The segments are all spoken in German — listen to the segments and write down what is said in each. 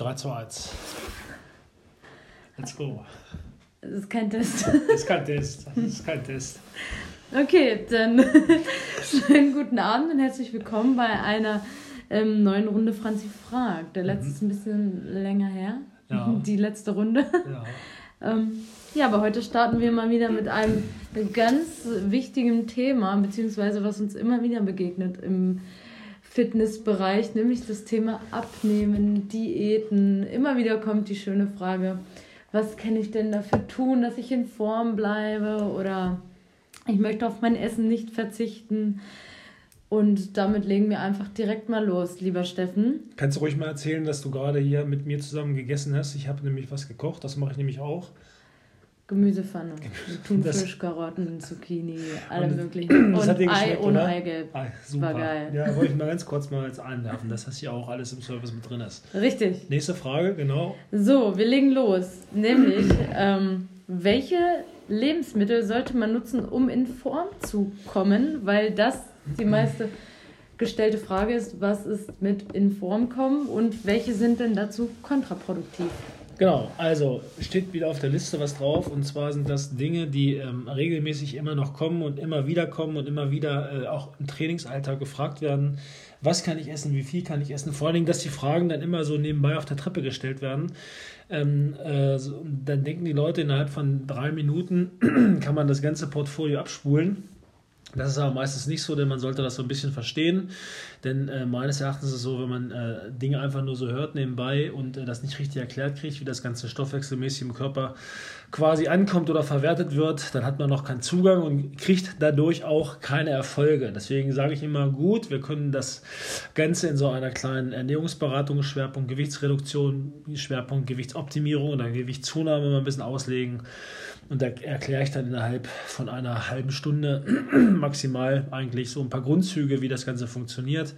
3 zu 1. Let's go. Das ist kein Test. Das ist kein Test. Das ist kein Test. Okay, dann schönen guten Abend und herzlich willkommen bei einer ähm, neuen Runde Franzi fragt. Der letzte ist ein bisschen länger her. Ja. Die letzte Runde. Ja. Ähm, ja, aber heute starten wir mal wieder mit einem ganz wichtigen Thema, beziehungsweise was uns immer wieder begegnet im Fitnessbereich, nämlich das Thema Abnehmen, Diäten. Immer wieder kommt die schöne Frage, was kann ich denn dafür tun, dass ich in Form bleibe oder ich möchte auf mein Essen nicht verzichten. Und damit legen wir einfach direkt mal los, lieber Steffen. Kannst du ruhig mal erzählen, dass du gerade hier mit mir zusammen gegessen hast? Ich habe nämlich was gekocht, das mache ich nämlich auch. Gemüsepfanne. Thunfisch, Karotten, Zucchini, alle Und- möglichen. das Und hat dir Ei ohne? Eigelb. Ah, super. War geil. Ja, wollte ich mal ganz kurz mal jetzt einwerfen, dass das hier auch alles im Service mit drin ist. Richtig. Nächste Frage, genau. So, wir legen los. Nämlich, ähm, welche Lebensmittel sollte man nutzen, um in Form zu kommen? Weil das die meiste gestellte Frage ist, was ist mit in Form kommen und welche sind denn dazu kontraproduktiv? Genau, also steht wieder auf der Liste was drauf und zwar sind das Dinge, die ähm, regelmäßig immer noch kommen und immer wieder kommen und immer wieder äh, auch im Trainingsalltag gefragt werden. Was kann ich essen? Wie viel kann ich essen? Vor allen Dingen, dass die Fragen dann immer so nebenbei auf der Treppe gestellt werden. Ähm, äh, so, dann denken die Leute, innerhalb von drei Minuten kann man das ganze Portfolio abspulen. Das ist aber meistens nicht so, denn man sollte das so ein bisschen verstehen. Denn äh, meines Erachtens ist es so, wenn man äh, Dinge einfach nur so hört nebenbei und äh, das nicht richtig erklärt kriegt, wie das ganze stoffwechselmäßig im Körper quasi ankommt oder verwertet wird, dann hat man noch keinen Zugang und kriegt dadurch auch keine Erfolge. Deswegen sage ich immer, gut, wir können das Ganze in so einer kleinen Ernährungsberatung, Schwerpunkt Gewichtsreduktion, Schwerpunkt Gewichtsoptimierung oder Gewichtszunahme mal ein bisschen auslegen. Und da erkläre ich dann innerhalb von einer halben Stunde maximal eigentlich so ein paar Grundzüge, wie das Ganze funktioniert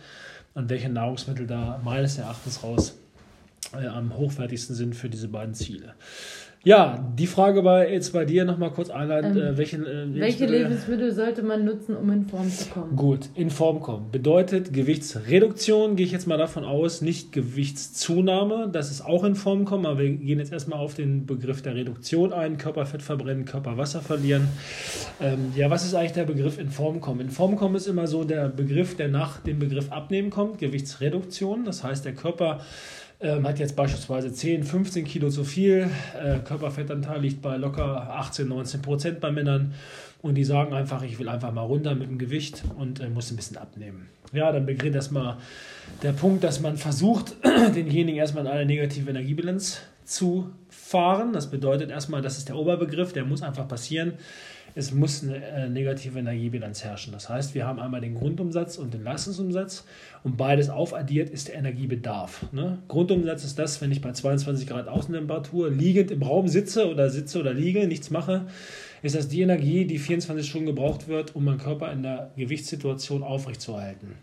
und welche Nahrungsmittel da meines Erachtens raus äh, am hochwertigsten sind für diese beiden Ziele. Ja, die Frage war jetzt bei dir nochmal kurz einleitend, Ähm, äh, welche, äh, Welche Lebensmittel- Lebensmittel sollte man nutzen, um in Form zu kommen? Gut, in Form kommen. Bedeutet Gewichtsreduktion, gehe ich jetzt mal davon aus, nicht Gewichtszunahme, das ist auch in Form kommen, aber wir gehen jetzt erstmal auf den Begriff der Reduktion ein, Körperfett verbrennen, Körperwasser verlieren. Ähm, ja, was ist eigentlich der Begriff in Form kommen? In Form kommen ist immer so der Begriff, der nach dem Begriff abnehmen kommt, Gewichtsreduktion, das heißt der Körper ähm, hat jetzt beispielsweise 10, 15 Kilo zu viel, äh, Körperfettanteil liegt bei locker 18, 19 Prozent bei Männern und die sagen einfach, ich will einfach mal runter mit dem Gewicht und äh, muss ein bisschen abnehmen. Ja, dann beginnt erstmal der Punkt, dass man versucht, denjenigen erstmal in eine negative Energiebilanz zu fahren. Das bedeutet erstmal, das ist der Oberbegriff, der muss einfach passieren. Es muss eine äh, negative Energiebilanz herrschen. Das heißt, wir haben einmal den Grundumsatz und den Leistungsumsatz und beides aufaddiert ist der Energiebedarf. Ne? Grundumsatz ist das, wenn ich bei 22 Grad Außentemperatur liegend im Raum sitze oder sitze oder liege, nichts mache, ist das die Energie, die 24 Stunden gebraucht wird, um meinen Körper in der Gewichtssituation aufrechtzuerhalten.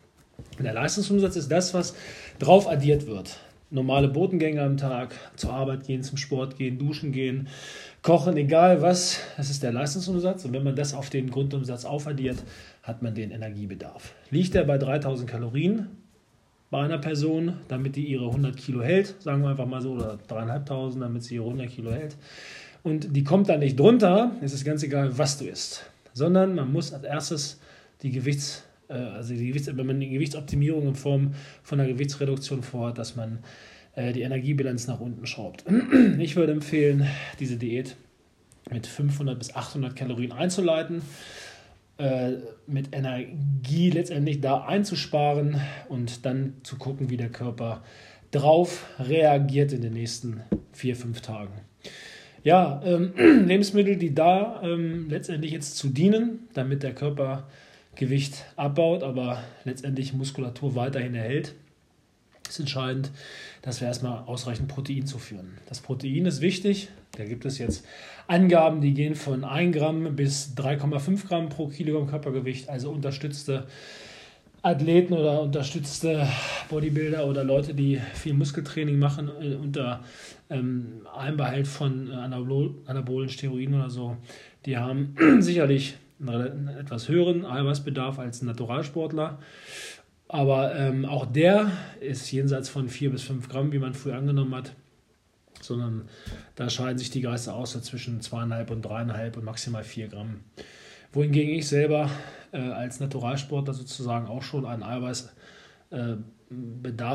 Der Leistungsumsatz ist das, was drauf addiert wird. Normale Botengänge am Tag, zur Arbeit gehen, zum Sport gehen, duschen gehen, kochen, egal was, das ist der Leistungsumsatz. Und wenn man das auf den Grundumsatz aufaddiert, hat man den Energiebedarf. Liegt er bei 3000 Kalorien bei einer Person, damit die ihre 100 Kilo hält, sagen wir einfach mal so, oder 3500, damit sie ihre 100 Kilo hält, und die kommt dann nicht drunter, ist es ganz egal, was du isst, sondern man muss als erstes die Gewichts, äh, also die Gewichts, wenn man die Gewichtsoptimierung in Form von einer Gewichtsreduktion vorhat, dass man äh, die Energiebilanz nach unten schraubt. Ich würde empfehlen, diese Diät mit 500 bis 800 Kalorien einzuleiten, äh, mit Energie letztendlich da einzusparen und dann zu gucken, wie der Körper drauf reagiert in den nächsten vier, fünf Tagen. Ja, ähm, Lebensmittel, die da ähm, letztendlich jetzt zu dienen, damit der Körper Gewicht abbaut, aber letztendlich Muskulatur weiterhin erhält, ist entscheidend, dass wir erstmal ausreichend Protein zuführen. Das Protein ist wichtig. Da gibt es jetzt Angaben, die gehen von 1 Gramm bis 3,5 Gramm pro Kilogramm Körpergewicht, also unterstützte Athleten oder unterstützte Bodybuilder oder Leute, die viel Muskeltraining machen, äh, unter ähm, Einbehalt von äh, Anabol anabolen Steroiden oder so, die haben sicherlich einen, etwas höheren Eiweißbedarf als Naturalsportler. Aber ähm, auch der ist jenseits von 4 bis 5 Gramm, wie man früher angenommen hat, sondern da scheiden sich die Geister aus zwischen 2,5 und 3,5 und maximal 4 Gramm. Wohingegen ich selber äh, als Naturalsportler sozusagen auch schon einen Eiweißbedarf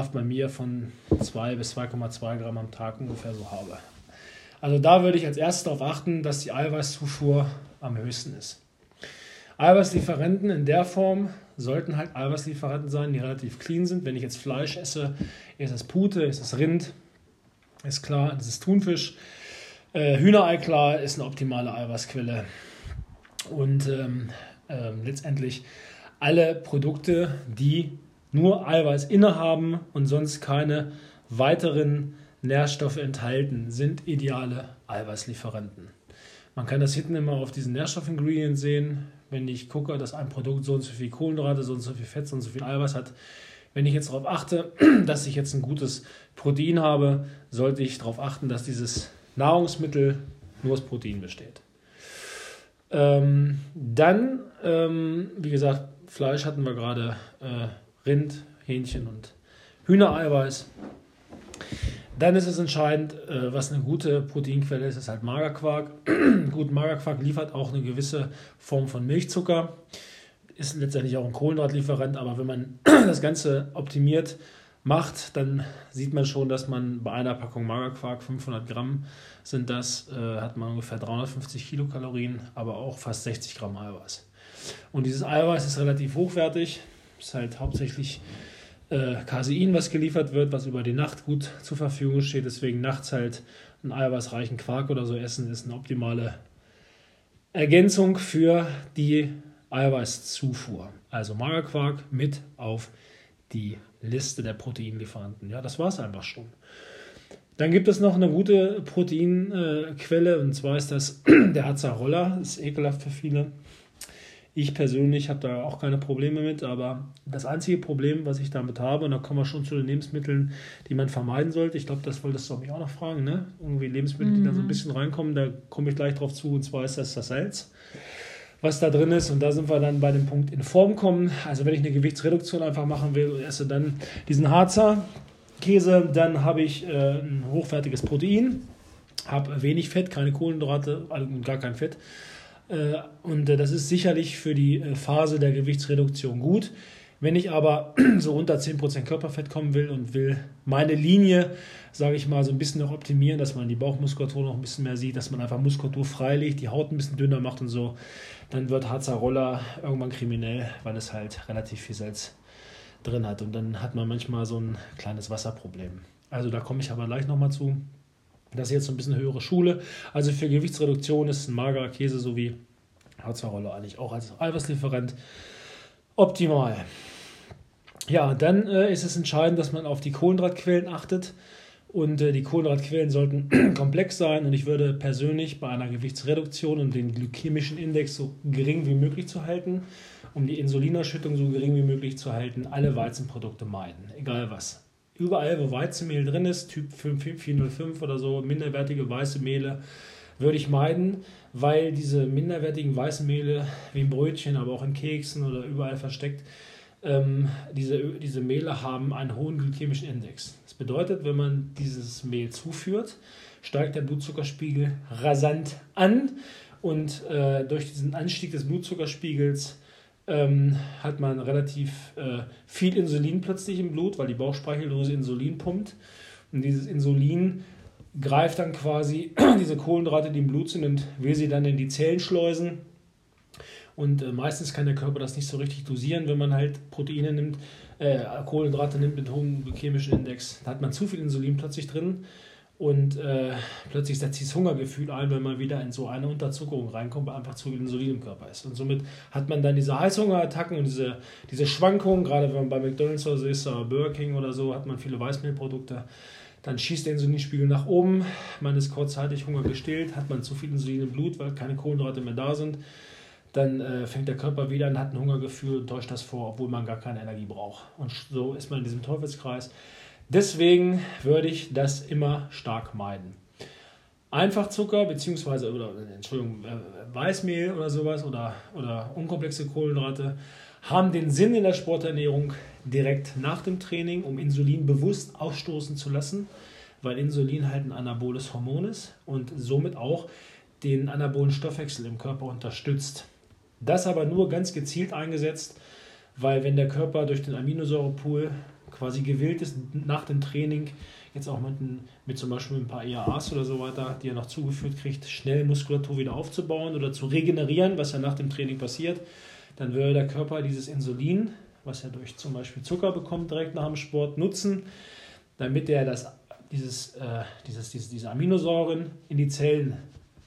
äh, bei mir von 2 bis 2,2 Gramm am Tag ungefähr so habe. Also da würde ich als erstes darauf achten, dass die Eiweißzufuhr am höchsten ist. Eiweißlieferanten in der Form sollten halt Eiweißlieferanten sein, die relativ clean sind. Wenn ich jetzt Fleisch esse, ist es Pute, ist es Rind, ist klar, ist es Thunfisch. Äh, Hühnerei, klar, ist eine optimale Eiweißquelle. Und ähm, äh, letztendlich alle Produkte, die nur Eiweiß innehaben und sonst keine weiteren Nährstoffe enthalten, sind ideale Eiweißlieferanten. Man kann das hinten immer auf diesen Nährstoffingredients sehen wenn ich gucke, dass ein Produkt so und so viel Kohlenhydrate, so und so viel Fett, so und so viel Eiweiß hat. Wenn ich jetzt darauf achte, dass ich jetzt ein gutes Protein habe, sollte ich darauf achten, dass dieses Nahrungsmittel nur aus Protein besteht. Ähm, dann, ähm, wie gesagt, Fleisch hatten wir gerade, äh, Rind, Hähnchen und Hühnereiweiß. Dann ist es entscheidend, äh, was eine gute Proteinquelle ist, ist halt Magerquark. Gut, Magerquark liefert auch eine gewisse Form von Milchzucker, ist letztendlich auch ein Kohlenhydratlieferant, aber wenn man das Ganze optimiert macht, dann sieht man schon, dass man bei einer Packung Magerquark, 500 Gramm sind das, äh, hat man ungefähr 350 Kilokalorien, aber auch fast 60 Gramm Eiweiß. Und dieses Eiweiß ist relativ hochwertig, ist halt hauptsächlich äh, Casein, was geliefert wird, was über die Nacht gut zur Verfügung steht. Deswegen nachts halt einen eiweißreichen Quark oder so essen, ist eine optimale Ergänzung für die Eiweißzufuhr. Also Magerquark mit auf die Liste der Proteinlieferanten. Ja, das war es einfach schon. Dann gibt es noch eine gute Proteinquelle und zwar ist das der Azarolla. Ist ekelhaft für viele. Ich persönlich habe da auch keine Probleme mit, aber das einzige Problem, was ich damit habe, und da kommen wir schon zu den Lebensmitteln, die man vermeiden sollte, ich glaube, das wolltest du mich auch noch fragen, ne? Irgendwie Lebensmittel, mhm. die da so ein mhm. bisschen reinkommen, da komme ich gleich drauf zu, und zwar ist das das Salz, was da drin ist. Und da sind wir dann bei dem Punkt in Form kommen. Also wenn ich eine Gewichtsreduktion einfach machen will und esse dann diesen Harzer Käse, dann habe ich äh, ein hochwertiges Protein, habe wenig Fett, keine Kohlenhydrate und gar kein Fett und äh, das ist sicherlich für die äh, Phase der Gewichtsreduktion gut. Wenn ich aber so unter 10% Körperfett kommen will und will meine Linie, sage ich mal, so ein bisschen noch optimieren, dass man die Bauchmuskulatur noch ein bisschen mehr sieht, dass man einfach Muskulatur freilegt, die Haut ein bisschen dünner macht und so, dann wird Harzer Roller irgendwann kriminell, weil es halt relativ viel Salz drin hat. Und dann hat man manchmal so ein kleines Wasserproblem. Also da komme ich aber gleich nochmal zu. Das ist jetzt so ein bisschen höhere Schule. Also für Gewichtsreduktion ist ein magerer Käse sowie Harzerrolle eigentlich auch als Eiweißlieferant optimal. Ja, dann äh, ist es entscheidend, dass man auf die Kohlenhydratquellen achtet. Und äh, die Kohlenhydratquellen sollten komplex sein. Und ich würde persönlich bei einer Gewichtsreduktion, um den glykämischen Index so gering wie möglich zu halten, um die Insulinausschüttung so gering wie möglich zu halten, alle Weizenprodukte meiden. Egal was überall, wo Weizenmehl drin ist, Typ 405 oder so, minderwertige weiße Mehle, würde ich meiden, weil diese minderwertigen weißen Mehle, wie im Brötchen, aber auch in Keksen oder überall versteckt, ähm, diese, diese Mehle haben einen hohen glykämischen Index. Das bedeutet, wenn man dieses Mehl zuführt, steigt der Blutzuckerspiegel rasant an und äh, durch diesen Anstieg des Blutzuckerspiegels ähm, hat man relativ äh, viel Insulin plötzlich im Blut, weil die Bauchspeicheldrüse Insulin pumpt. Und dieses Insulin greift dann quasi diese Kohlenhydrate, die im Blut sind, und will sie dann in die Zellen schleusen. Und äh, meistens kann der Körper das nicht so richtig dosieren, wenn man halt Proteine nimmt, äh, Kohlenhydrate nimmt mit hohem glykämischen Index. Da hat man zu viel Insulin plötzlich drin und äh, plötzlich setzt sich das Hungergefühl ein, wenn man wieder in so eine Unterzuckerung reinkommt, weil einfach zu viel Insulin im Körper ist. Und somit hat man dann diese Heißhungerattacken und diese, diese Schwankungen, gerade wenn man bei McDonalds oder so ist, oder Burger King oder so, hat man viele Weißmehlprodukte. Dann schießt der Insulinspiegel nach oben, man ist kurzzeitig Hunger gestillt, hat man zu viel Insulin im Blut, weil keine Kohlenhydrate mehr da sind. Dann äh, fängt der Körper wieder an, hat ein Hungergefühl und täuscht das vor, obwohl man gar keine Energie braucht. Und so ist man in diesem Teufelskreis. Deswegen würde ich das immer stark meiden. Einfachzucker bzw. oder Entschuldigung, äh, Weißmehl oder sowas oder, oder unkomplexe Kohlenhydrate haben den Sinn in der Sporternährung direkt nach dem Training, um Insulin bewusst ausstoßen zu lassen, weil Insulin halt ein anaboles Hormon ist und somit auch den anabolen Stoffwechsel im Körper unterstützt. Das aber nur ganz gezielt eingesetzt, weil wenn der Körper durch den Aminosäurepool quasi gewillt ist, nach dem Training, jetzt auch mit, mit zum Beispiel ein paar EAAs oder so weiter, die er noch zugeführt kriegt, schnell Muskulatur wieder aufzubauen oder zu regenerieren, was ja nach dem Training passiert, dann würde der Körper dieses Insulin, was er durch zum Beispiel Zucker bekommt, direkt nach dem Sport nutzen, damit er das, dieses, äh, dieses, dieses, diese Aminosäuren in die Zellen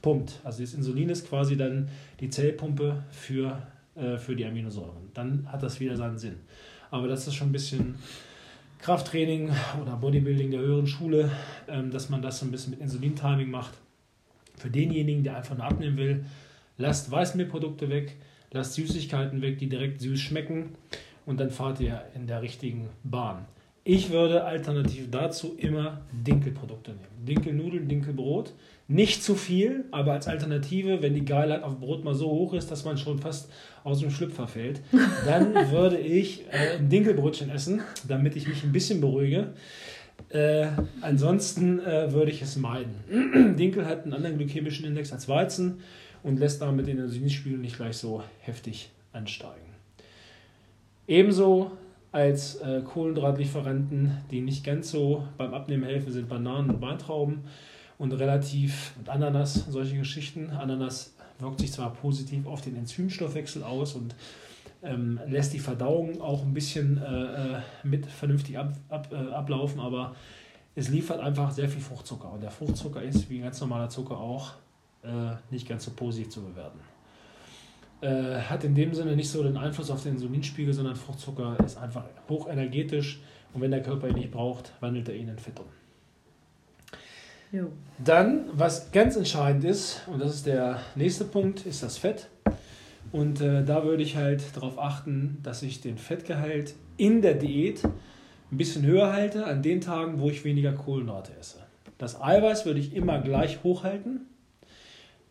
pumpt. Also das Insulin ist quasi dann die Zellpumpe für, äh, für die Aminosäuren. Dann hat das wieder seinen Sinn. Aber das ist schon ein bisschen Krafttraining oder Bodybuilding der höheren Schule, ähm, dass man das so ein bisschen mit Insulin-Timing macht. Für denjenigen, der einfach nur abnehmen will, lasst Weißmehlprodukte weg, lasst Süßigkeiten weg, die direkt süß schmecken und dann fahrt ihr in der richtigen Bahn. Ich würde alternativ dazu immer Dinkelprodukte nehmen. Dinkelnudeln, Dinkelbrot. Nicht zu viel, aber als Alternative, wenn die Geilheit auf Brot mal so hoch ist, dass man schon fast aus dem Schlüpfer fällt, dann würde ich äh, ein Dinkelbrötchen essen, damit ich mich ein bisschen beruhige. Äh, ansonsten äh, würde ich es meiden. Dinkel hat einen anderen glykämischen Index als Weizen und lässt damit den Insulinspiegel nicht gleich so heftig ansteigen. Ebenso als äh, Kohlenhydratlieferanten, die nicht ganz so beim Abnehmen helfen, sind Bananen und Weintrauben und relativ und Ananas, solche Geschichten. Ananas wirkt sich zwar positiv auf den Enzymstoffwechsel aus und ähm, lässt die Verdauung auch ein bisschen äh, äh, mit vernünftig ab, ab, äh, ablaufen, aber es liefert einfach sehr viel Fruchtzucker. Und der Fruchtzucker ist, wie ganz normaler Zucker auch, äh, nicht ganz so positiv zu bewerten. Äh, hat in dem Sinne nicht so den Einfluss auf den Insulinspiegel, sondern Fruchtzucker ist einfach hochenergetisch und wenn der Körper ihn nicht braucht, wandelt er ihn in Fett um. Jo. Dann, was ganz entscheidend ist, und das ist der nächste Punkt, ist das Fett. Und äh, da würde ich halt darauf achten, dass ich den Fettgehalt in der Diät ein bisschen höher halte an den Tagen, wo ich weniger Kohlenhydrate esse. Das Eiweiß würde ich immer gleich hochhalten.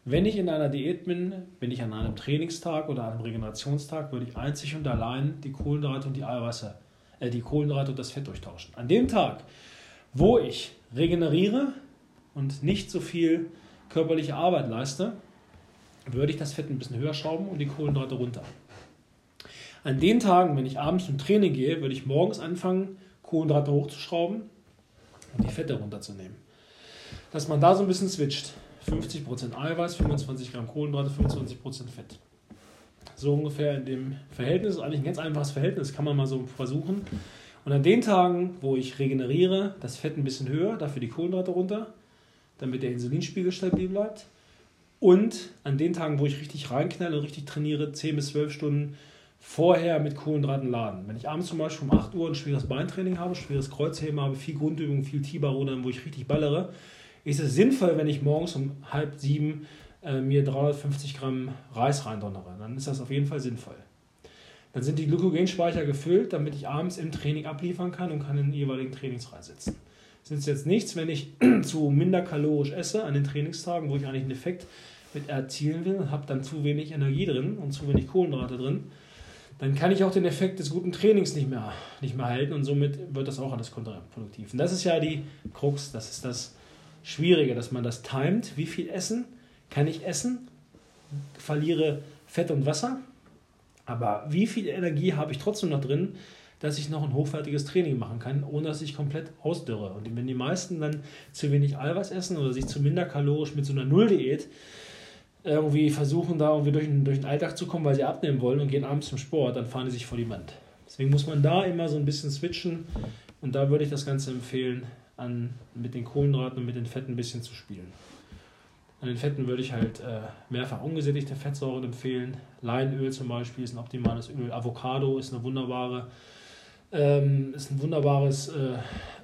Wenn ich in einer Diät bin, bin ich an einem Trainingstag oder einem Regenerationstag, würde ich einzig und allein die Kohlenhydrate und die Eiweiße, äh, die Kohlenhydrate und das Fett durchtauschen. An dem Tag, wo ich regeneriere, und nicht so viel körperliche Arbeit leiste, würde ich das Fett ein bisschen höher schrauben und die Kohlenhydrate runter. An den Tagen, wenn ich abends zum Training gehe, würde ich morgens anfangen, Kohlenhydrate hochzuschrauben und die Fette runterzunehmen. Dass man da so ein bisschen switcht. 50% Eiweiß, 25 Gramm Kohlenhydrate, 25% Fett. So ungefähr in dem Verhältnis, eigentlich ein ganz einfaches Verhältnis, kann man mal so versuchen. Und an den Tagen, wo ich regeneriere, das Fett ein bisschen höher, dafür die Kohlenhydrate runter damit der Insulinspiegel stabil bleibt. Und an den Tagen, wo ich richtig reinknalle und richtig trainiere, 10 bis 12 Stunden vorher mit Kohlenhydraten laden. Wenn ich abends zum Beispiel um 8 Uhr ein schweres Beintraining habe, schweres Kreuzheben habe, viel Grundübung, viel Tiberrudern, wo ich richtig ballere, ist es sinnvoll, wenn ich morgens um halb sieben äh, mir 350 Gramm Reis reindonnere. Dann ist das auf jeden Fall sinnvoll. Dann sind die Glykogenspeicher gefüllt, damit ich abends im Training abliefern kann und kann in den jeweiligen Trainingsreiz setzen sind es jetzt nichts, wenn ich zu minder kalorisch esse an den Trainingstagen, wo ich eigentlich einen Effekt mit erzielen will und habe dann zu wenig Energie drin und zu wenig Kohlenhydrate drin, dann kann ich auch den Effekt des guten Trainings nicht mehr, nicht mehr halten und somit wird das auch alles kontraproduktiv. Und das ist ja die Krux, das ist das Schwierige, dass man das timet. Wie viel essen kann ich essen? Verliere Fett und Wasser, aber wie viel Energie habe ich trotzdem noch drin, dass ich noch ein hochwertiges Training machen kann, ohne dass ich komplett ausdürre. Und wenn die meisten dann zu wenig Eiweiß essen oder sich zu minder kalorisch mit so einer Nulldiät irgendwie versuchen, da irgendwie durch den, durch den Alltag zu kommen, weil sie abnehmen wollen und gehen abends zum Sport, dann fahren die sich vor die Wand. Deswegen muss man da immer so ein bisschen switchen und da würde ich das Ganze empfehlen, an, mit den Kohlenhydraten und mit den Fetten ein bisschen zu spielen. An den Fetten würde ich halt äh, mehrfach ungesättigte Fettsäuren empfehlen. Leinöl zum Beispiel ist ein optimales Öl. Avocado ist eine wunderbare ähm, ist ein wunderbares äh,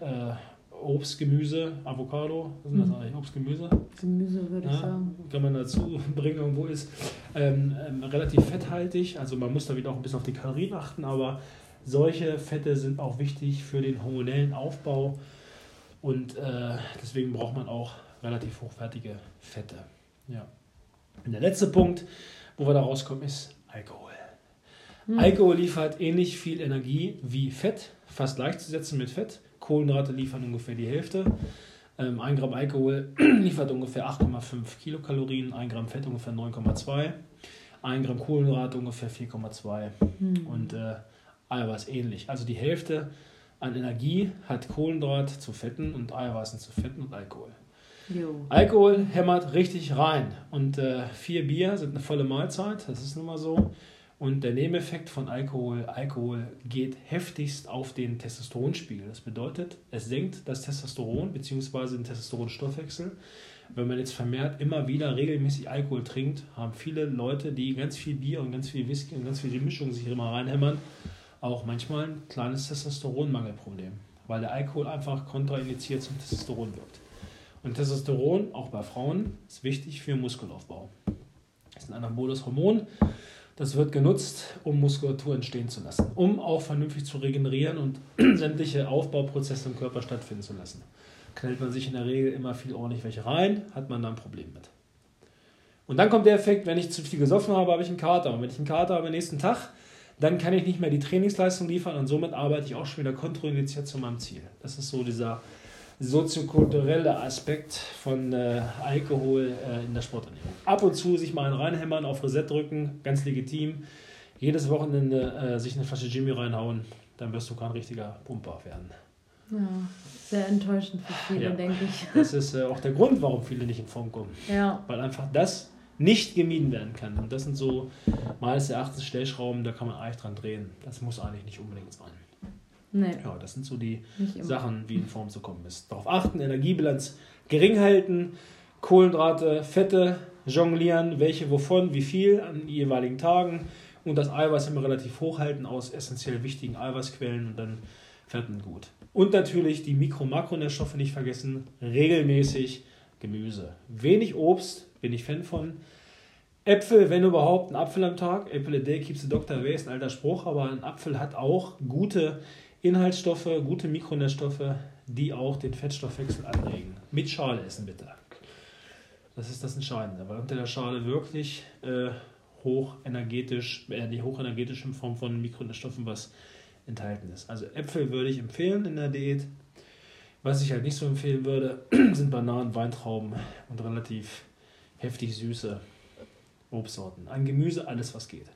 äh, Obst, Gemüse, Avocado. Was ist das mhm. eigentlich? Obst, Gemüse? Gemüse würde ja, ich sagen. Kann man dazu bringen, irgendwo ist. Ähm, ähm, relativ fetthaltig, also man muss da wieder auch ein bisschen auf die Kalorien achten, aber solche Fette sind auch wichtig für den hormonellen Aufbau und äh, deswegen braucht man auch relativ hochwertige Fette. Ja. Und der letzte Punkt, wo wir da rauskommen, ist Alkohol. Hm. Alkohol liefert ähnlich viel Energie wie Fett, fast gleichzusetzen mit Fett. Kohlenhydrate liefern ungefähr die Hälfte. Ähm, ein Gramm Alkohol liefert ungefähr 8,5 Kilokalorien, ein Gramm Fett ungefähr 9,2, ein Gramm Kohlenhydrate ungefähr 4,2 hm. und äh, Eiweiß ähnlich. Also die Hälfte an Energie hat Kohlenhydrat zu Fetten und Eiweißen zu Fetten und Alkohol. Jo. Alkohol hämmert richtig rein und äh, vier Bier sind eine volle Mahlzeit, das ist nun mal so. Und der Nebeneffekt von Alkohol, Alkohol geht heftigst auf den Testosteronspiegel. Das bedeutet, es senkt das Testosteron bzw. den Testosteronstoffwechsel. Wenn man jetzt vermehrt immer wieder regelmäßig Alkohol trinkt, haben viele Leute, die ganz viel Bier und ganz viel Whisky und ganz viel Mischung sich immer reinhämmern, auch manchmal ein kleines Testosteronmangelproblem, weil der Alkohol einfach kontraindiziert zum Testosteron wirkt. Und Testosteron, auch bei Frauen, ist wichtig für Muskelaufbau. Das ist ein anaboles Hormon das wird genutzt, um Muskulatur entstehen zu lassen, um auch vernünftig zu regenerieren und sämtliche Aufbauprozesse im Körper stattfinden zu lassen. Knallt man sich in der Regel immer viel ordentlich welche rein, hat man da ein Problem mit. Und dann kommt der Effekt, wenn ich zu viel gesoffen habe, habe ich einen Kater. Und wenn ich einen Kater habe am nächsten Tag, dann kann ich nicht mehr die Trainingsleistung liefern und somit arbeite ich auch schon wieder kontraindiziert zu meinem Ziel. Das ist so dieser soziokulturelle Aspekt von äh, Alkohol äh, in der Sporternährung. Ab und zu sich mal einen reinhämmern, auf Reset drücken, ganz legitim. Jedes Wochenende äh, sich eine Flasche Jimmy reinhauen, dann wirst du kein richtiger Pumper werden. Ja, sehr enttäuschend für viele, ja. denke ich. Das ist äh, auch der Grund, warum viele nicht in Form kommen. Ja. Weil einfach das nicht gemieden werden kann. Und das sind so meines Erachtens Stellschrauben, da kann man eigentlich dran drehen. Das muss eigentlich nicht unbedingt sein. Nee. Ja, das sind so die Sachen, wie in Form zu kommen ist. Darauf achten, Energiebilanz gering halten, Kohlenhydrate, Fette jonglieren, welche wovon, wie viel an jeweiligen Tagen und das Eiweiß immer relativ hoch halten aus essentiell wichtigen Eiweißquellen und dann fährt man gut. Und natürlich die Mikro- und Makronährstoffe nicht vergessen, regelmäßig Gemüse. Wenig Obst, bin ich Fan von. Äpfel, wenn überhaupt, ein Apfel am Tag. Apple a day keeps the doctor away ist ein alter Spruch, aber ein Apfel hat auch gute Inhaltsstoffe, gute Mikronährstoffe, die auch den Fettstoffwechsel anregen. Mit Schale essen bitte. Das ist das Entscheidende, weil unter der Schale wirklich äh, hochenergetisch, äh, nicht hochenergetisch in Form von Mikronährstoffen was enthalten ist. Also Äpfel würde ich empfehlen in der Diät. Was ich halt nicht so empfehlen würde, sind Bananen, Weintrauben und relativ heftig süße Obstsorten. An Gemüse alles, was geht.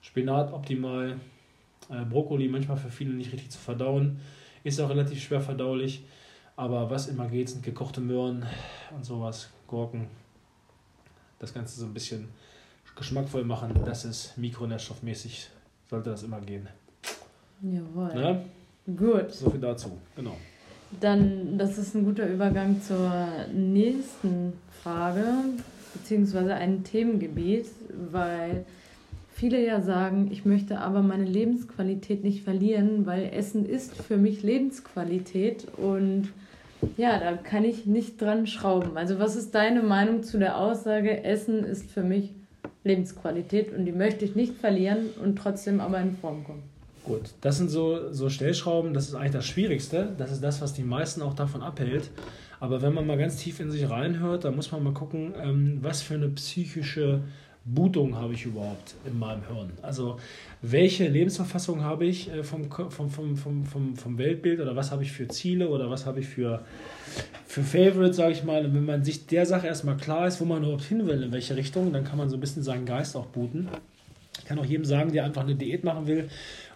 Spinat optimal, äh, Brokkoli manchmal für viele nicht richtig zu verdauen. Ist auch relativ schwer verdaulich. Aber was immer geht, sind gekochte Möhren und sowas, Gurken. Das Ganze so ein bisschen geschmackvoll machen. Das ist mikronährstoffmäßig, sollte das immer gehen. Jawohl. Ne? Gut. So viel dazu, genau. Dann, das ist ein guter Übergang zur nächsten Frage, beziehungsweise ein Themengebiet, weil viele ja sagen, ich möchte aber meine Lebensqualität nicht verlieren, weil Essen ist für mich Lebensqualität und ja, da kann ich nicht dran schrauben. Also was ist deine Meinung zu der Aussage, Essen ist für mich Lebensqualität und die möchte ich nicht verlieren und trotzdem aber in Form kommen? Gut, das sind so, so Stellschrauben, das ist eigentlich das Schwierigste. Das ist das, was die meisten auch davon abhält. Aber wenn man mal ganz tief in sich reinhört, dann muss man mal gucken, ähm, was für eine psychische Bootung habe ich überhaupt in meinem Hirn? Also welche Lebensverfassung habe ich äh, vom, vom, vom, vom, vom, vom Weltbild oder was habe ich für Ziele oder was habe ich für, für Favorites, sage ich mal. Und wenn man sich der Sache erstmal klar ist, wo man überhaupt hin will, in welche Richtung, dann kann man so ein bisschen seinen Geist auch booten. Ich kann auch jedem sagen, der einfach eine Diät machen will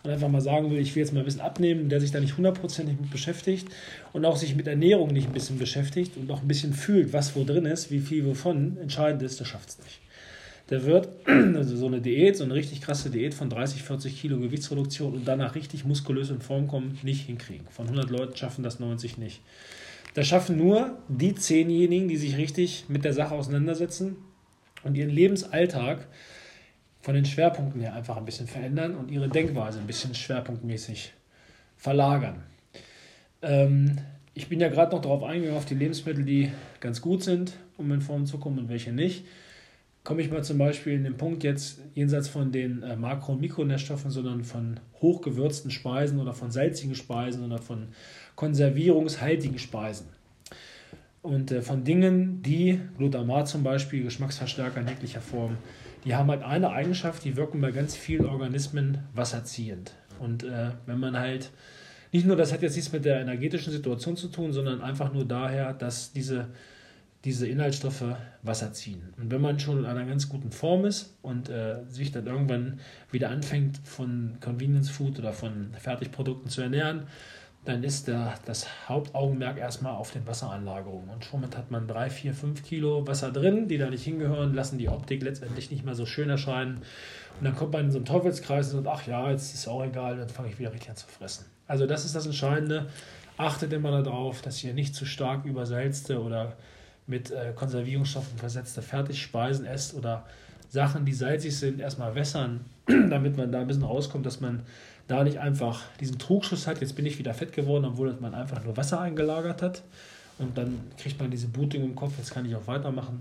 und einfach mal sagen will, ich will jetzt mal ein bisschen abnehmen, der sich da nicht hundertprozentig mit beschäftigt und auch sich mit Ernährung nicht ein bisschen beschäftigt und auch ein bisschen fühlt, was wo drin ist, wie viel wovon entscheidend ist, der schafft es nicht der wird also so eine Diät, so eine richtig krasse Diät von 30, 40 Kilo Gewichtsreduktion und danach richtig muskulös in Form kommen, nicht hinkriegen. Von 100 Leuten schaffen das 90 nicht. Das schaffen nur die zehnjenigen, die sich richtig mit der Sache auseinandersetzen und ihren Lebensalltag von den Schwerpunkten her einfach ein bisschen verändern und ihre Denkweise ein bisschen schwerpunktmäßig verlagern. Ähm, ich bin ja gerade noch darauf eingegangen, auf die Lebensmittel, die ganz gut sind, um in Form zu kommen und welche nicht komme ich mal zum Beispiel in den Punkt jetzt jenseits von den äh, Makro- und Mikronährstoffen, sondern von hochgewürzten Speisen oder von salzigen Speisen oder von konservierungshaltigen Speisen. Und äh, von Dingen, die Glutamat zum Beispiel, Geschmacksverstärker in jeglicher Form, die haben halt eine Eigenschaft, die wirken bei ganz vielen Organismen wasserziehend. Und äh, wenn man halt, nicht nur, das hat jetzt nichts mit der energetischen Situation zu tun, sondern einfach nur daher, dass diese, diese Inhaltsstoffe Wasser ziehen. Und wenn man schon in einer ganz guten Form ist und äh, sich dann irgendwann wieder anfängt, von Convenience Food oder von Fertigprodukten zu ernähren, dann ist der, das Hauptaugenmerk erstmal auf den Wasseranlagerungen. Und schon hat man drei, vier, fünf Kilo Wasser drin, die da nicht hingehören, lassen die Optik letztendlich nicht mehr so schön erscheinen. Und dann kommt man in so einen Teufelskreis und sagt, ach ja, jetzt ist es auch egal, dann fange ich wieder richtig an zu fressen. Also das ist das Entscheidende. Achtet immer darauf, dass ihr nicht zu stark übersalzte oder mit äh, Konservierungsstoffen versetzte Fertigspeisen esst oder Sachen, die salzig sind, erstmal wässern, damit man da ein bisschen rauskommt, dass man da nicht einfach diesen Trugschuss hat, jetzt bin ich wieder fett geworden, obwohl man einfach nur Wasser eingelagert hat. Und dann kriegt man diese Blutung im Kopf, jetzt kann ich auch weitermachen.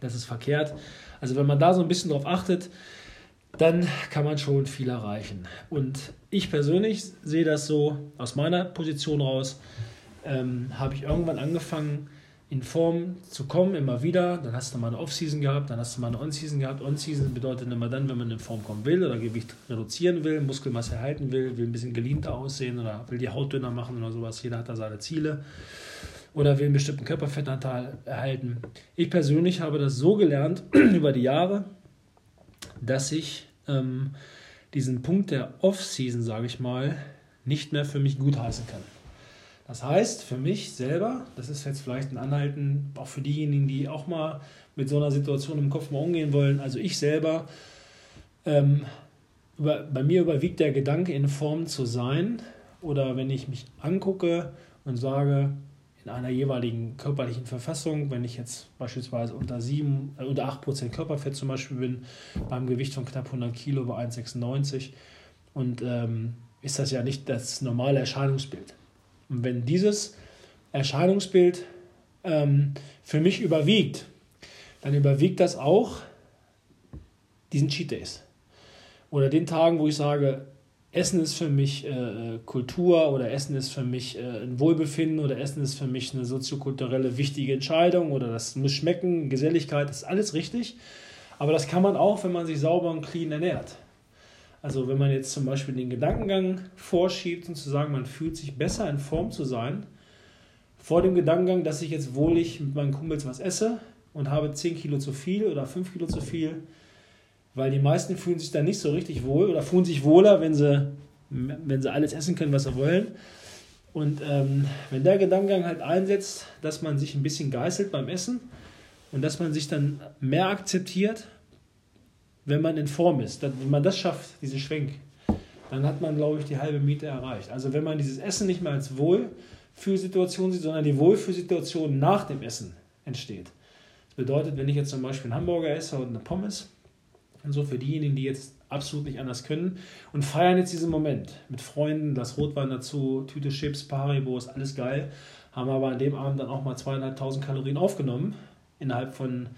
Das ist verkehrt. Also wenn man da so ein bisschen drauf achtet, dann kann man schon viel erreichen. Und ich persönlich sehe das so aus meiner Position raus, ähm, habe ich irgendwann angefangen, in Form zu kommen, immer wieder. Dann hast du mal eine Off-Season gehabt, dann hast du mal eine On-Season gehabt. On-Season bedeutet immer dann, wenn man in Form kommen will oder Gewicht reduzieren will, Muskelmasse erhalten will, will ein bisschen geleanter aussehen oder will die Haut dünner machen oder sowas. Jeder hat da seine Ziele. Oder will einen bestimmten Körperfettanteil erhalten. Ich persönlich habe das so gelernt über die Jahre, dass ich ähm, diesen Punkt der Off-Season, sage ich mal, nicht mehr für mich gutheißen kann. Das heißt, für mich selber, das ist jetzt vielleicht ein Anhalten, auch für diejenigen, die auch mal mit so einer Situation im Kopf mal umgehen wollen, also ich selber, ähm, über, bei mir überwiegt der Gedanke, in Form zu sein. Oder wenn ich mich angucke und sage, in einer jeweiligen körperlichen Verfassung, wenn ich jetzt beispielsweise unter 7 äh, oder 8 Prozent Körperfett zum Beispiel bin, beim Gewicht von knapp 100 Kilo bei 1,96 und ähm, ist das ja nicht das normale Erscheinungsbild. Und wenn dieses Erscheinungsbild ähm, für mich überwiegt, dann überwiegt das auch diesen Cheat Days. Oder den Tagen, wo ich sage, Essen ist für mich äh, Kultur oder Essen ist für mich äh, ein Wohlbefinden oder Essen ist für mich eine soziokulturelle wichtige Entscheidung oder das muss schmecken, Geselligkeit, ist alles richtig. Aber das kann man auch, wenn man sich sauber und clean ernährt. Also wenn man jetzt zum Beispiel den Gedankengang vorschiebt und zu sagen, man fühlt sich besser in Form zu sein, vor dem Gedankengang, dass ich jetzt wohlig mit meinen Kumpels was esse und habe 10 Kilo zu viel oder 5 Kilo zu viel, weil die meisten fühlen sich dann nicht so richtig wohl oder fühlen sich wohler, wenn sie, wenn sie alles essen können, was sie wollen. Und ähm, wenn der Gedankengang halt einsetzt, dass man sich ein bisschen geißelt beim Essen und dass man sich dann mehr akzeptiert wenn man in Form ist. wenn man das schafft, diesen Schwenk, dann hat man, glaube ich, die halbe Miete erreicht. Also wenn man dieses Essen nicht mehr als Wohlfühlsituation sieht, sondern die Wohlfühlsituation nach dem Essen entsteht. Das bedeutet, wenn ich jetzt zum Beispiel einen Hamburger esse und eine Pommes, und so für diejenigen, die jetzt absolut nicht anders können und feiern jetzt diesen Moment mit Freunden, das Rotwein dazu, Tüte Chips, Paribos, alles geil, haben aber an dem Abend dann auch mal zweieinhalbtausend Kalorien aufgenommen innerhalb von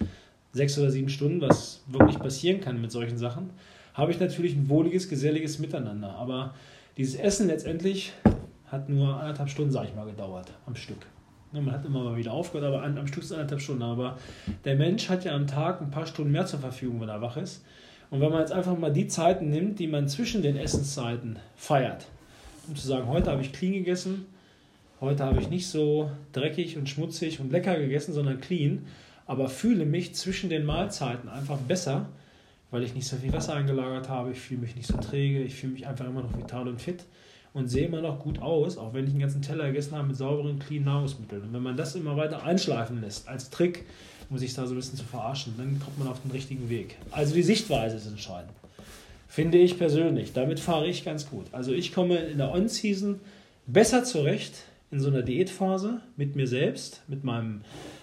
sechs oder sieben Stunden, was wirklich passieren kann mit solchen Sachen, habe ich natürlich ein wohliges, geselliges Miteinander. Aber dieses Essen letztendlich hat nur anderthalb Stunden, sage ich mal, gedauert am Stück. Man hat immer mal wieder aufgehört, aber am Stück ist anderthalb Stunden. Aber der Mensch hat ja am Tag ein paar Stunden mehr zur Verfügung, wenn er wach ist. Und wenn man jetzt einfach mal die Zeiten nimmt, die man zwischen den Essenszeiten feiert, um zu sagen, heute habe ich clean gegessen, heute habe ich nicht so dreckig und schmutzig und lecker gegessen, sondern clean, aber fühle mich zwischen den Mahlzeiten einfach besser, weil ich nicht so viel Wasser eingelagert habe, ich fühle mich nicht so träge, ich fühle mich einfach immer noch vital und fit und sehe immer noch gut aus, auch wenn ich einen ganzen Teller gegessen habe mit sauberen, clean Nahrungsmitteln. Und wenn man das immer weiter einschleifen lässt, als Trick, um sich da so ein bisschen zu verarschen, dann kommt man auf den richtigen Weg. Also die Sichtweise ist entscheidend. Finde ich persönlich. Damit fahre ich ganz gut. Also ich komme in der On-Season besser zurecht in so einer Diätphase mit mir selbst, mit meinem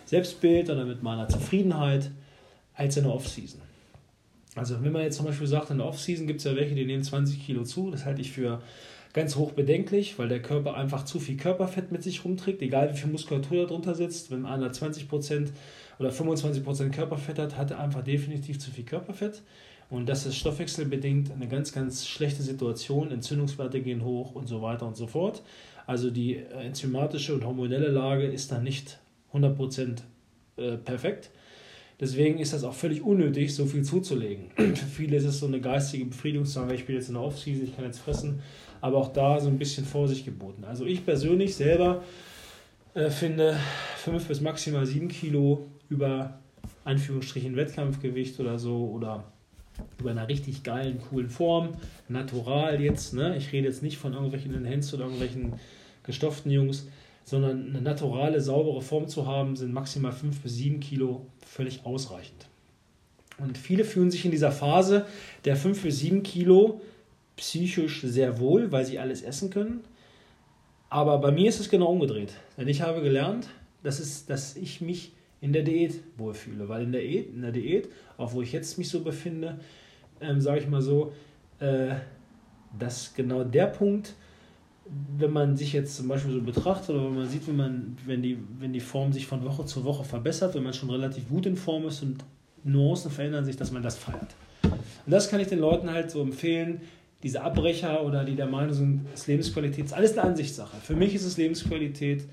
Selbstbild oder mit meiner Zufriedenheit als in der Off-Season. Also wenn man jetzt zum Beispiel sagt, in der Off-Season gibt es ja welche, die nehmen 20 Kilo zu, das halte ich für ganz hoch bedenklich, weil der Körper einfach zu viel Körperfett mit sich rumträgt, egal wie viel Muskulatur darunter sitzt. Wenn einer 20% oder 25% Körperfett hat, hat er einfach definitiv zu viel Körperfett. Und das ist stoffwechselbedingt eine ganz, ganz schlechte Situation. Entzündungswerte gehen hoch und so weiter und so fort. Also die enzymatische und hormonelle Lage ist dann nicht 100% äh, perfekt. Deswegen ist das auch völlig unnötig, so viel zuzulegen. Für viele ist es so eine geistige Befriedigung, zu sagen, ich bin jetzt in der Offseason, ich kann jetzt fressen. Aber auch da so ein bisschen Vorsicht geboten. Also ich persönlich selber äh, finde 5 bis maximal 7 Kilo über Anführungsstrichen Wettkampfgewicht oder so oder über einer richtig geilen, coolen Form, natural jetzt, ne? ich rede jetzt nicht von irgendwelchen Enhanced oder irgendwelchen gestofften Jungs, sondern eine naturale, saubere Form zu haben, sind maximal 5 bis 7 Kilo völlig ausreichend. Und viele fühlen sich in dieser Phase der 5 bis 7 Kilo psychisch sehr wohl, weil sie alles essen können. Aber bei mir ist es genau umgedreht. Denn ich habe gelernt, dass, es, dass ich mich in der Diät wohlfühle. Weil in der Diät, in der Diät auch wo ich jetzt mich so befinde, ähm, sage ich mal so, äh, dass genau der Punkt, wenn man sich jetzt zum Beispiel so betrachtet oder wenn man sieht, wenn, man, wenn, die, wenn die Form sich von Woche zu Woche verbessert, wenn man schon relativ gut in Form ist und Nuancen verändern sich, dass man das feiert. Und das kann ich den Leuten halt so empfehlen, diese Abbrecher oder die der Meinung sind, es ist Lebensqualität, ist alles eine Ansichtssache. Für mich ist es Lebensqualität,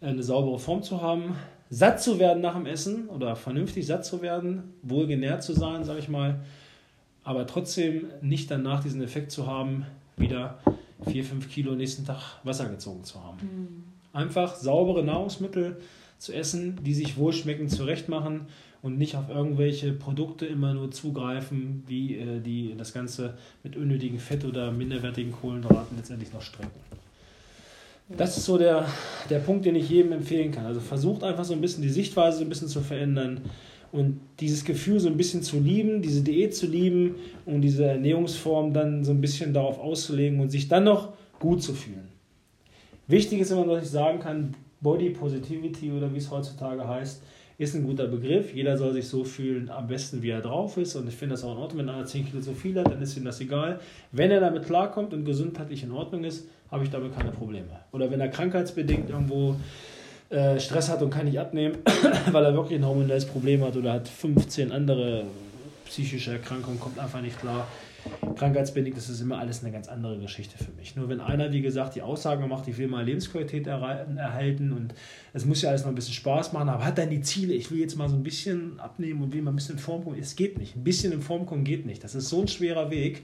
eine saubere Form zu haben, satt zu werden nach dem Essen oder vernünftig satt zu werden, wohl genährt zu sein, sage ich mal, aber trotzdem nicht danach diesen Effekt zu haben, wieder 4, 5 Kilo nächsten Tag Wasser gezogen zu haben. Mhm. Einfach saubere Nahrungsmittel zu essen, die sich wohlschmeckend zurechtmachen und nicht auf irgendwelche Produkte immer nur zugreifen, wie äh, die das Ganze mit unnötigen Fett oder minderwertigen Kohlenhydraten letztendlich noch strecken. Das ist so der, der Punkt, den ich jedem empfehlen kann. Also versucht einfach so ein bisschen die Sichtweise so ein bisschen zu verändern und dieses Gefühl so ein bisschen zu lieben, diese Diät zu lieben und diese Ernährungsform dann so ein bisschen darauf auszulegen und sich dann noch gut zu fühlen. Wichtig ist immer, dass ich sagen kann, Body Positivity oder wie es heutzutage heißt, ist ein guter Begriff. Jeder soll sich so fühlen, am besten wie er drauf ist. Und ich finde das auch in Ordnung, wenn einer 10 Kilo zu viel hat, dann ist ihm das egal. Wenn er damit klarkommt und gesundheitlich in Ordnung ist, habe ich damit keine Probleme. Oder wenn er krankheitsbedingt irgendwo äh, Stress hat und kann nicht abnehmen, weil er wirklich ein hormonelles Problem hat oder hat 15 andere psychische Erkrankungen, kommt einfach nicht klar. Krankheitsbedingt ist immer alles eine ganz andere Geschichte für mich. Nur wenn einer, wie gesagt, die Aussage macht, ich will mal Lebensqualität erhalten und es muss ja alles noch ein bisschen Spaß machen, aber hat dann die Ziele, ich will jetzt mal so ein bisschen abnehmen und will mal ein bisschen in Form kommen, es geht nicht. Ein bisschen in Form kommen geht nicht. Das ist so ein schwerer Weg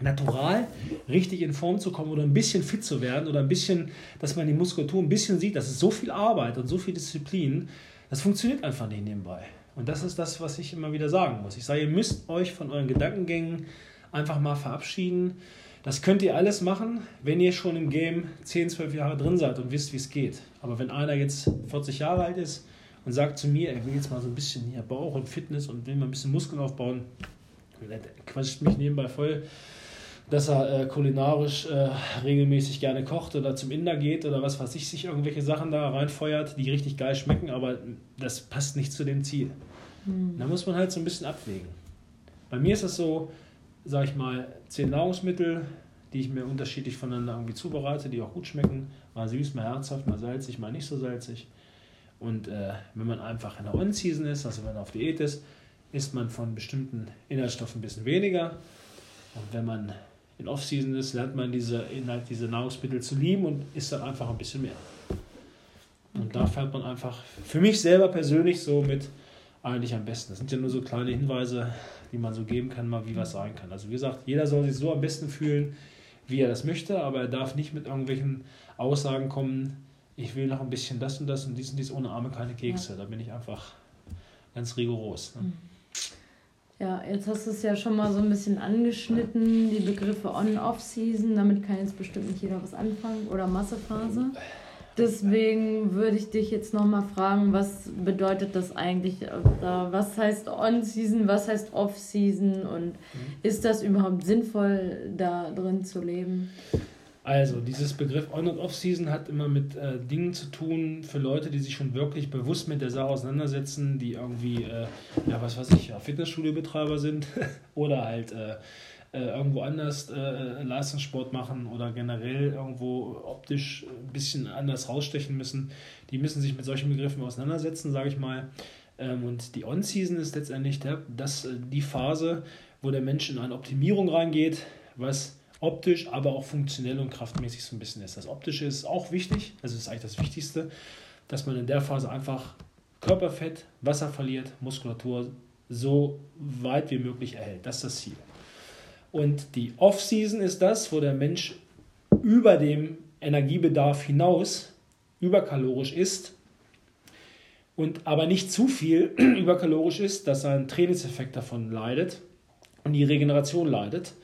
natural richtig in Form zu kommen oder ein bisschen fit zu werden oder ein bisschen, dass man die Muskulatur ein bisschen sieht, das ist so viel Arbeit und so viel Disziplin, das funktioniert einfach nicht nebenbei. Und das ist das, was ich immer wieder sagen muss. Ich sage, ihr müsst euch von euren Gedankengängen einfach mal verabschieden. Das könnt ihr alles machen, wenn ihr schon im Game 10, 12 Jahre drin seid und wisst, wie es geht. Aber wenn einer jetzt 40 Jahre alt ist und sagt zu mir, er will jetzt mal so ein bisschen hier Bauch und Fitness und will mal ein bisschen Muskeln aufbauen, quatscht mich nebenbei voll dass er äh, kulinarisch äh, regelmäßig gerne kocht oder zum Inder geht oder was weiß ich, sich irgendwelche Sachen da reinfeuert, die richtig geil schmecken, aber das passt nicht zu dem Ziel. Mhm. Da muss man halt so ein bisschen abwägen. Bei mir ist es so, sag ich mal, zehn Nahrungsmittel, die ich mir unterschiedlich voneinander irgendwie zubereite, die auch gut schmecken. Mal süß, mal herzhaft, mal salzig, mal nicht so salzig. Und äh, wenn man einfach in der On-Season ist, also wenn man auf Diät ist, isst man von bestimmten Inhaltsstoffen ein bisschen weniger. Und wenn man in Off-Season ist, lernt man diese, Inhalt, diese Nahrungsmittel zu lieben und isst dann einfach ein bisschen mehr. Und okay. da fällt man einfach für mich selber persönlich so mit eigentlich am besten. Das sind ja nur so kleine Hinweise, die man so geben kann, mal wie was sein kann. Also wie gesagt, jeder soll sich so am besten fühlen, wie er das möchte, aber er darf nicht mit irgendwelchen Aussagen kommen, ich will noch ein bisschen das und das und dies und dies ohne Arme keine Kekse. Ja. Da bin ich einfach ganz rigoros. Ne? Mhm. Ja, jetzt hast du es ja schon mal so ein bisschen angeschnitten, die Begriffe On-Off-Season. Damit kann jetzt bestimmt nicht jeder was anfangen oder Massephase. Deswegen würde ich dich jetzt nochmal fragen, was bedeutet das eigentlich? Was heißt On-Season, was heißt Off-Season und mhm. ist das überhaupt sinnvoll, da drin zu leben? Also, dieses Begriff On- und Off-Season hat immer mit äh, Dingen zu tun für Leute, die sich schon wirklich bewusst mit der Sache auseinandersetzen, die irgendwie, äh, ja, was weiß ich, ja, Fitnessstudio-Betreiber sind oder halt äh, äh irgendwo anders äh, Leistungssport machen oder generell irgendwo optisch ein bisschen anders rausstechen müssen. Die müssen sich mit solchen Begriffen auseinandersetzen, sage ich mal. Ähm, und die On-Season ist letztendlich der, das, äh, die Phase, wo der Mensch in eine Optimierung reingeht, was optisch, aber auch funktionell und kraftmäßig so ein bisschen ist. Das Optische ist auch wichtig, also ist eigentlich das Wichtigste, dass man in der Phase einfach Körperfett, Wasser verliert, Muskulatur so weit wie möglich erhält. Das ist das Ziel. Und die Off-Season ist das, wo der Mensch über dem Energiebedarf hinaus überkalorisch ist und aber nicht zu viel überkalorisch ist, dass sein Trainingseffekt davon leidet und die Regeneration leidet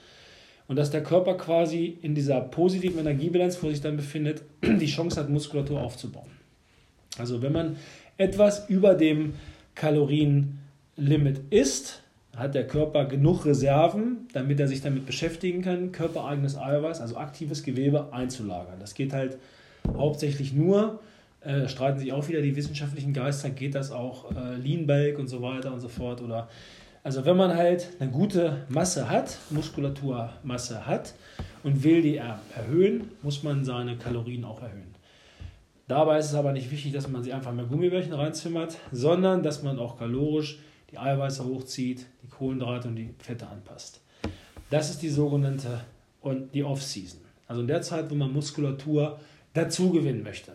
und dass der Körper quasi in dieser positiven Energiebilanz, wo sich dann befindet, die Chance hat, Muskulatur aufzubauen. Also wenn man etwas über dem Kalorienlimit isst, hat der Körper genug Reserven, damit er sich damit beschäftigen kann, körpereigenes Eiweiß, also aktives Gewebe einzulagern. Das geht halt hauptsächlich nur, äh, streiten sich auch wieder die wissenschaftlichen Geister, geht das auch äh, Lean Bulk und so weiter und so fort. Oder also wenn man halt eine gute Masse hat, Muskulaturmasse hat und will die erhöhen, muss man seine Kalorien auch erhöhen. Dabei ist es aber nicht wichtig, dass man sie einfach mit Gummibärchen reinzimmert, sondern dass man auch kalorisch die Eiweiße hochzieht, die Kohlenhydrate und die Fette anpasst. Das ist die sogenannte und die Off-Season. Also in der Zeit, wo man Muskulatur dazu gewinnen möchte.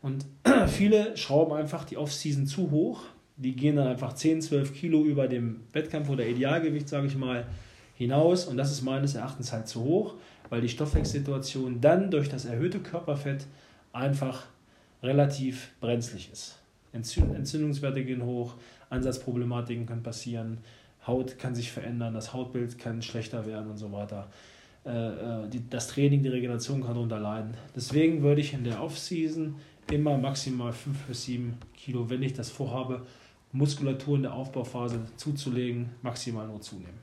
Und viele schrauben einfach die Off-Season zu hoch. Die gehen dann einfach 10, 12 Kilo über dem Wettkampf oder Idealgewicht, sage ich mal, hinaus. Und das ist meines Erachtens halt zu hoch, weil die Stoffwechselsituation dann durch das erhöhte Körperfett einfach relativ brenzlig ist. Entzündungswerte gehen hoch, Ansatzproblematiken können passieren, Haut kann sich verändern, das Hautbild kann schlechter werden und so weiter. Äh, äh, das Training, die Regeneration kann darunter leiden. Deswegen würde ich in der Off-Season immer maximal 5 bis 7 Kilo, wenn ich das vorhabe, Muskulatur in der Aufbauphase zuzulegen, maximal nur zunehmen.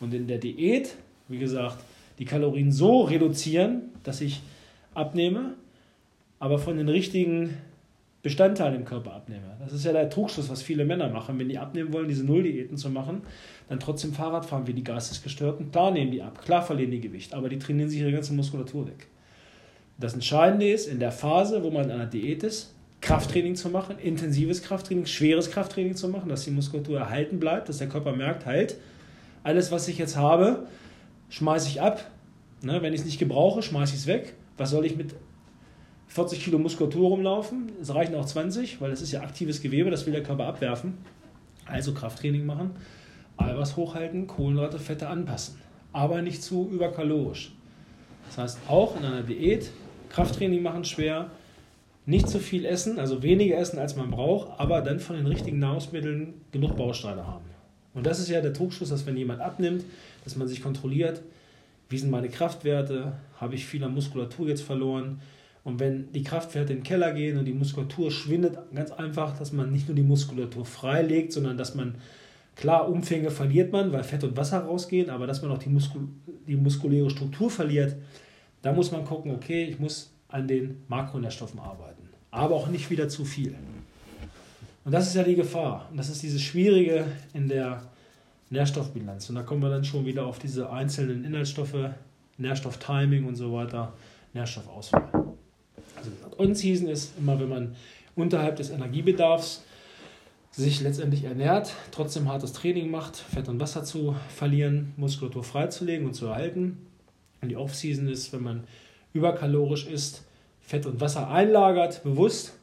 Und in der Diät, wie gesagt, die Kalorien so reduzieren, dass ich abnehme, aber von den richtigen Bestandteile im Körper abnehme. Das ist ja der Trugschluss, was viele Männer machen. Wenn die abnehmen wollen, diese Nulldiäten zu machen, dann trotzdem Fahrrad fahren wie die Geistesgestörten. Da nehmen die ab. Klar verlieren die Gewicht, aber die trainieren sich ihre ganze Muskulatur weg. Das Entscheidende ist, in der Phase, wo man in einer Diät ist, Krafttraining zu machen, intensives Krafttraining, schweres Krafttraining zu machen, dass die Muskulatur erhalten bleibt, dass der Körper merkt, halt, alles, was ich jetzt habe, schmeiße ich ab. Ne, wenn ich es nicht gebrauche, schmeiße ich es weg. Was soll ich mit 40 Kilo Muskulatur rumlaufen. Es reichen auch 20, weil das ist ja aktives Gewebe, das will der Körper abwerfen. Also Krafttraining machen, Eiweiß hochhalten, Kohlenhydrate, Fette anpassen. Aber nicht zu überkalorisch. Das heißt, auch in einer Diät Krafttraining machen schwer, nicht zu viel essen, also weniger essen, als man braucht, aber dann von den richtigen Nahrungsmitteln genug Bausteine haben. Und das ist ja der Trugschluss, dass wenn jemand abnimmt, dass man sich kontrolliert, wie sind meine Kraftwerte, habe ich viel an Muskulatur jetzt verloren, und wenn die Kraftwerte in den Keller gehen und die Muskulatur schwindet, ganz einfach, dass man nicht nur die Muskulatur freilegt, sondern dass man, klar, Umfänge verliert man, weil Fett und Wasser rausgehen, aber dass man auch die, Muskul die muskuläre Struktur verliert, da muss man gucken, okay, ich muss an den Makronährstoffen arbeiten. Aber auch nicht wieder zu viel. Und das ist ja die Gefahr. Und das ist dieses Schwierige in der Nährstoffbilanz. Und da kommen wir dann schon wieder auf diese einzelnen Inhaltsstoffe, Nährstofftiming und so weiter, Nährstoffauswahl. Also On-Season ist immer, wenn man unterhalb des Energiebedarfs sich letztendlich ernährt, trotzdem hartes Training macht, Fett und Wasser zu verlieren, Muskulatur freizulegen und zu erhalten. Und die Off-Season ist, wenn man überkalorisch ist, Fett und Wasser einlagert, bewusst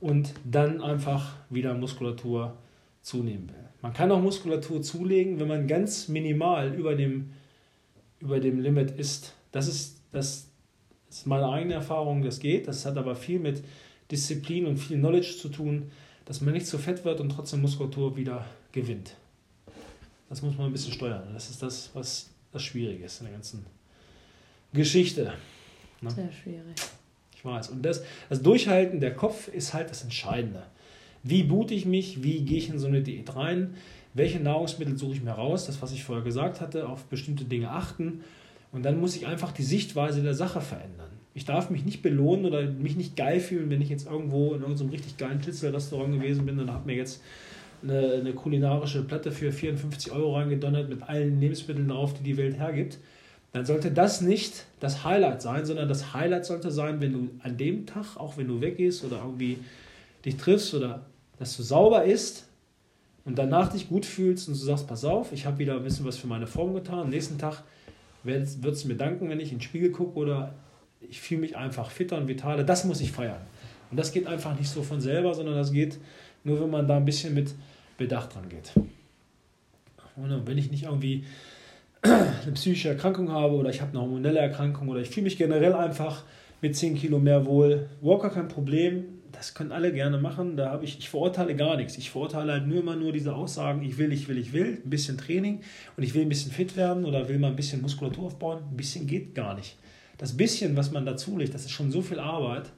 und dann einfach wieder Muskulatur zunehmen will. Man kann auch Muskulatur zulegen, wenn man ganz minimal über dem, über dem Limit ist. Das ist das ist meine eigene Erfahrung, das geht. Das hat aber viel mit Disziplin und viel Knowledge zu tun, dass man nicht zu fett wird und trotzdem Muskulatur wieder gewinnt. Das muss man ein bisschen steuern. Das ist das, was das Schwierige ist in der ganzen Geschichte. Ne? Sehr schwierig. Ich weiß. Und das, das Durchhalten der Kopf ist halt das Entscheidende. Wie boote ich mich? Wie gehe ich in so eine Diät rein? Welche Nahrungsmittel suche ich mir raus? Das, was ich vorher gesagt hatte, auf bestimmte Dinge achten und dann muss ich einfach die Sichtweise der Sache verändern. Ich darf mich nicht belohnen oder mich nicht geil fühlen, wenn ich jetzt irgendwo in irgendeinem richtig geilen Schnitzelrestaurant gewesen bin und habe mir jetzt eine, eine, kulinarische Platte für 54 Euro reingedonnert mit allen Lebensmitteln drauf, die die Welt hergibt. Dann sollte das nicht das Highlight sein, sondern das Highlight sollte sein, wenn du an dem Tag, auch wenn du weggehst oder irgendwie dich triffst oder dass du sauber isst und danach dich gut fühlst und du sagst, pass auf, ich habe wieder ein bisschen was für meine Form getan. Am nächsten Tag wird es mir danken, wenn ich in den Spiegel gucke oder ich fühle mich einfach fitter und vitaler. Das muss ich feiern. Und das geht einfach nicht so von selber, sondern das geht nur, wenn man da ein bisschen mit Bedacht dran geht. Und wenn ich nicht irgendwie eine psychische Erkrankung habe oder ich habe eine hormonelle Erkrankung oder ich fühle mich generell einfach mit 10 Kilo mehr wohl, Walker kein Problem, das können alle gerne machen. Da habe ich, ich verurteile gar nichts. Ich verurteile halt nur immer nur diese Aussagen, ich will, ich will, ich will, ein bisschen Training und ich will ein bisschen fit werden oder will mal ein bisschen Muskulatur aufbauen. Ein bisschen geht gar nicht. Das bisschen, was man dazu legt, das ist schon so viel Arbeit,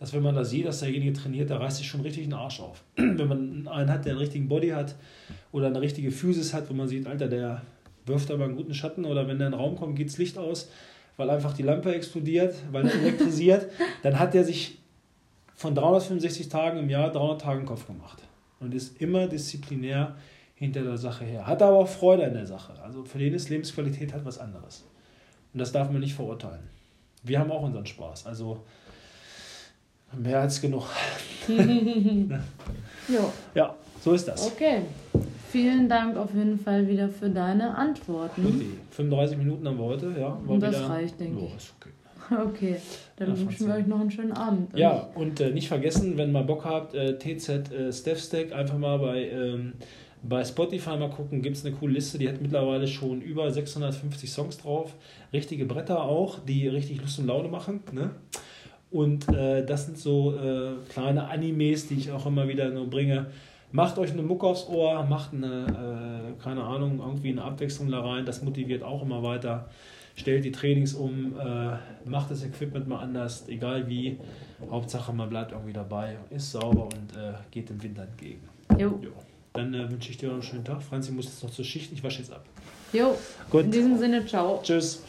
dass wenn man da sieht, dass derjenige trainiert, da reißt sich schon richtig den Arsch auf. wenn man einen hat, der einen richtigen Body hat oder eine richtige Physis hat, wo man sieht, Alter, der wirft aber einen guten Schatten oder wenn der in den Raum kommt, geht das Licht aus, weil einfach die Lampe explodiert, weil er elektrisiert, dann hat er sich von 365 Tagen im Jahr 300 Tage im Kopf gemacht und ist immer disziplinär hinter der Sache her. Hat aber auch Freude an der Sache. Also für den ist Lebensqualität halt was anderes. Und das darf man nicht verurteilen. Wir haben auch unseren Spaß. Also mehr als genug. ja. ja, so ist das. Okay. Vielen Dank auf jeden Fall wieder für deine Antworten. Okay. 35 Minuten haben wir heute, ja. Und das wieder, reicht, denke ich. Ist okay. Okay, dann ja, wünschen wir euch noch einen schönen Abend. Ja, und äh, nicht vergessen, wenn ihr Bock habt, äh, TZ äh, Stack einfach mal bei, ähm, bei Spotify mal gucken, gibt es eine coole Liste, die hat mittlerweile schon über 650 Songs drauf. Richtige Bretter auch, die richtig Lust und Laune machen. Ne? Und äh, das sind so äh, kleine Animes, die ich auch immer wieder nur bringe. Macht euch eine Mucke aufs Ohr, macht eine, äh, keine Ahnung, irgendwie eine Abwechslung da rein. Das motiviert auch immer weiter stellt die Trainings um, äh, macht das Equipment mal anders, egal wie. Hauptsache, man bleibt irgendwie dabei, ist sauber und äh, geht dem Winter entgegen. Jo. jo. Dann äh, wünsche ich dir noch einen schönen Tag. Franzi muss jetzt noch zur Schicht, ich wasche jetzt ab. Jo. Gut. In diesem Sinne, ciao. Tschüss.